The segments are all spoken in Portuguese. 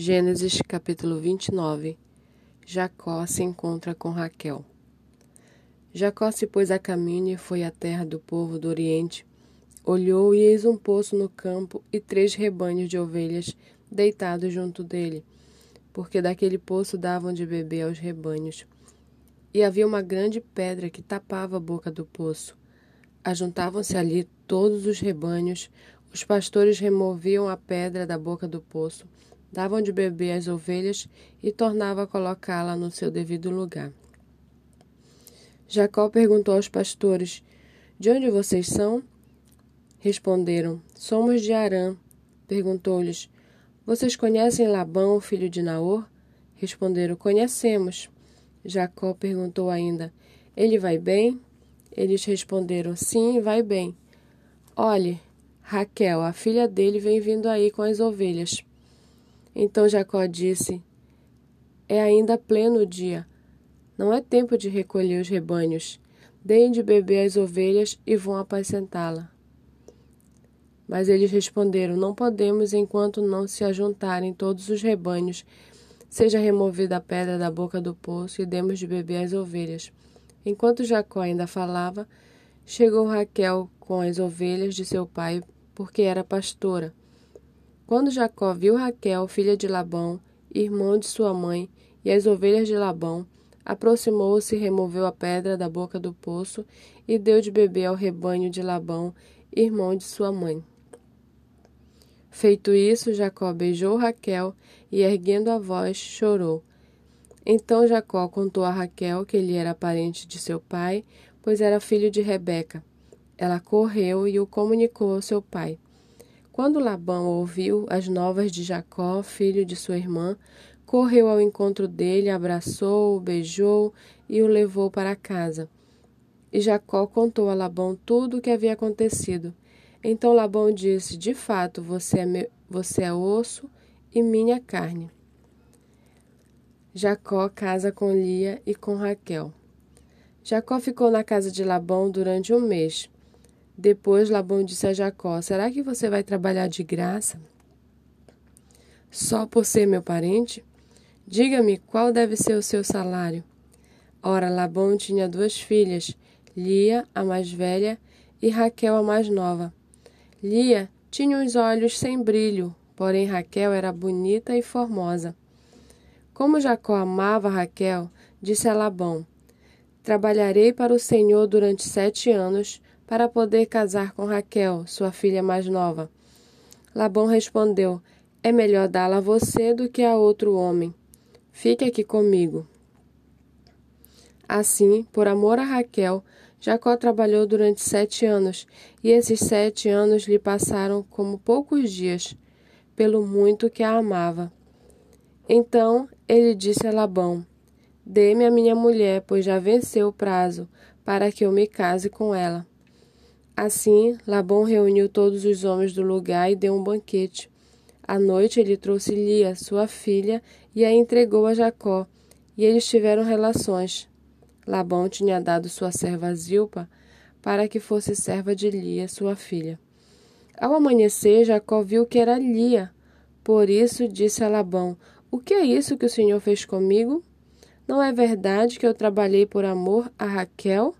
Gênesis capítulo 29 Jacó se encontra com Raquel. Jacó se pôs a caminho e foi à terra do povo do Oriente. Olhou e eis um poço no campo e três rebanhos de ovelhas deitados junto dele, porque daquele poço davam de beber aos rebanhos. E havia uma grande pedra que tapava a boca do poço. Ajuntavam-se ali todos os rebanhos, os pastores removiam a pedra da boca do poço davam de beber às ovelhas e tornava a colocá-la no seu devido lugar. Jacó perguntou aos pastores: De onde vocês são? Responderam: Somos de Arã. Perguntou-lhes: Vocês conhecem Labão, filho de Naor? Responderam: Conhecemos. Jacó perguntou ainda: Ele vai bem? Eles responderam: Sim, vai bem. Olhe, Raquel, a filha dele, vem vindo aí com as ovelhas. Então Jacó disse: É ainda pleno dia. Não é tempo de recolher os rebanhos. Deem de beber as ovelhas e vão apacentá-la. Mas eles responderam: Não podemos enquanto não se ajuntarem todos os rebanhos. Seja removida a pedra da boca do poço e demos de beber as ovelhas. Enquanto Jacó ainda falava, chegou Raquel com as ovelhas de seu pai, porque era pastora. Quando Jacó viu Raquel, filha de Labão, irmão de sua mãe, e as ovelhas de Labão, aproximou-se e removeu a pedra da boca do poço e deu de beber ao rebanho de Labão, irmão de sua mãe. Feito isso, Jacó beijou Raquel e, erguendo a voz, chorou. Então Jacó contou a Raquel que ele era parente de seu pai, pois era filho de Rebeca. Ela correu e o comunicou ao seu pai. Quando Labão ouviu as novas de Jacó, filho de sua irmã, correu ao encontro dele, abraçou-o, beijou e o levou para casa. E Jacó contou a Labão tudo o que havia acontecido. Então Labão disse: De fato, você é, meu, você é osso e minha carne. Jacó casa com Lia e com Raquel. Jacó ficou na casa de Labão durante um mês. Depois Labão disse a Jacó: Será que você vai trabalhar de graça? Só por ser meu parente? Diga-me qual deve ser o seu salário. Ora, Labão tinha duas filhas, Lia, a mais velha, e Raquel, a mais nova. Lia tinha os olhos sem brilho, porém Raquel era bonita e formosa. Como Jacó amava Raquel, disse a Labão: Trabalharei para o Senhor durante sete anos para poder casar com Raquel, sua filha mais nova. Labão respondeu: É melhor dá-la a você do que a outro homem. Fique aqui comigo. Assim, por amor a Raquel, Jacó trabalhou durante sete anos, e esses sete anos lhe passaram como poucos dias, pelo muito que a amava. Então ele disse a Labão: Dê-me a minha mulher, pois já venceu o prazo, para que eu me case com ela. Assim, Labão reuniu todos os homens do lugar e deu um banquete. À noite ele trouxe Lia, sua filha, e a entregou a Jacó, e eles tiveram relações. Labão tinha dado sua serva Zilpa para que fosse serva de Lia, sua filha. Ao amanhecer, Jacó viu que era Lia. Por isso disse a Labão: O que é isso que o Senhor fez comigo? Não é verdade que eu trabalhei por amor a Raquel?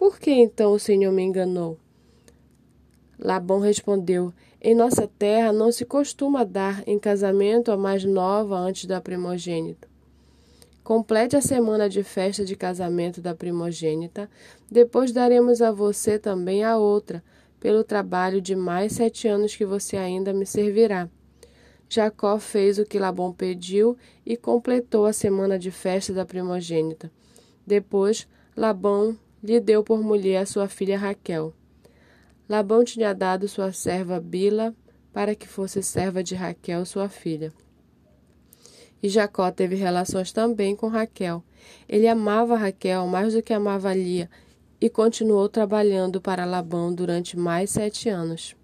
Por que então o Senhor me enganou? Labão respondeu: Em nossa terra não se costuma dar em casamento a mais nova antes da primogênita. Complete a semana de festa de casamento da primogênita, depois daremos a você também a outra, pelo trabalho de mais sete anos que você ainda me servirá. Jacó fez o que Labão pediu e completou a semana de festa da primogênita. Depois, Labão lhe deu por mulher a sua filha Raquel. Labão tinha dado sua serva Bila para que fosse serva de Raquel, sua filha. E Jacó teve relações também com Raquel. Ele amava Raquel mais do que amava Lia e continuou trabalhando para Labão durante mais sete anos.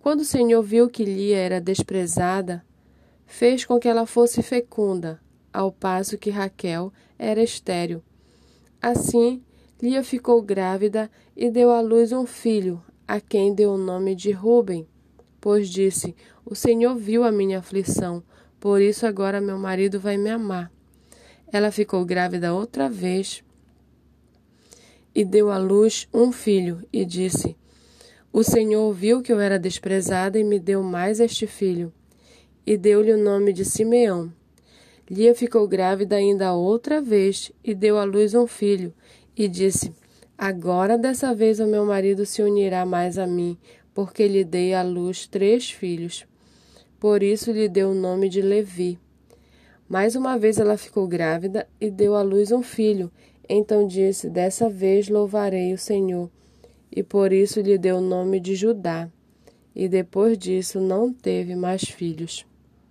Quando o Senhor viu que Lia era desprezada, fez com que ela fosse fecunda, ao passo que Raquel era estéril. Assim, Lia ficou grávida e deu à luz um filho, a quem deu o nome de Ruben, pois disse: O Senhor viu a minha aflição, por isso agora meu marido vai me amar. Ela ficou grávida outra vez e deu à luz um filho, e disse: O Senhor viu que eu era desprezada e me deu mais este filho. E deu-lhe o nome de Simeão. Lia ficou grávida ainda outra vez e deu à luz um filho, e disse: Agora dessa vez o meu marido se unirá mais a mim, porque lhe dei à luz três filhos. Por isso lhe deu o nome de Levi. Mais uma vez ela ficou grávida e deu à luz um filho. Então disse: Dessa vez louvarei o Senhor. E por isso lhe deu o nome de Judá. E depois disso não teve mais filhos.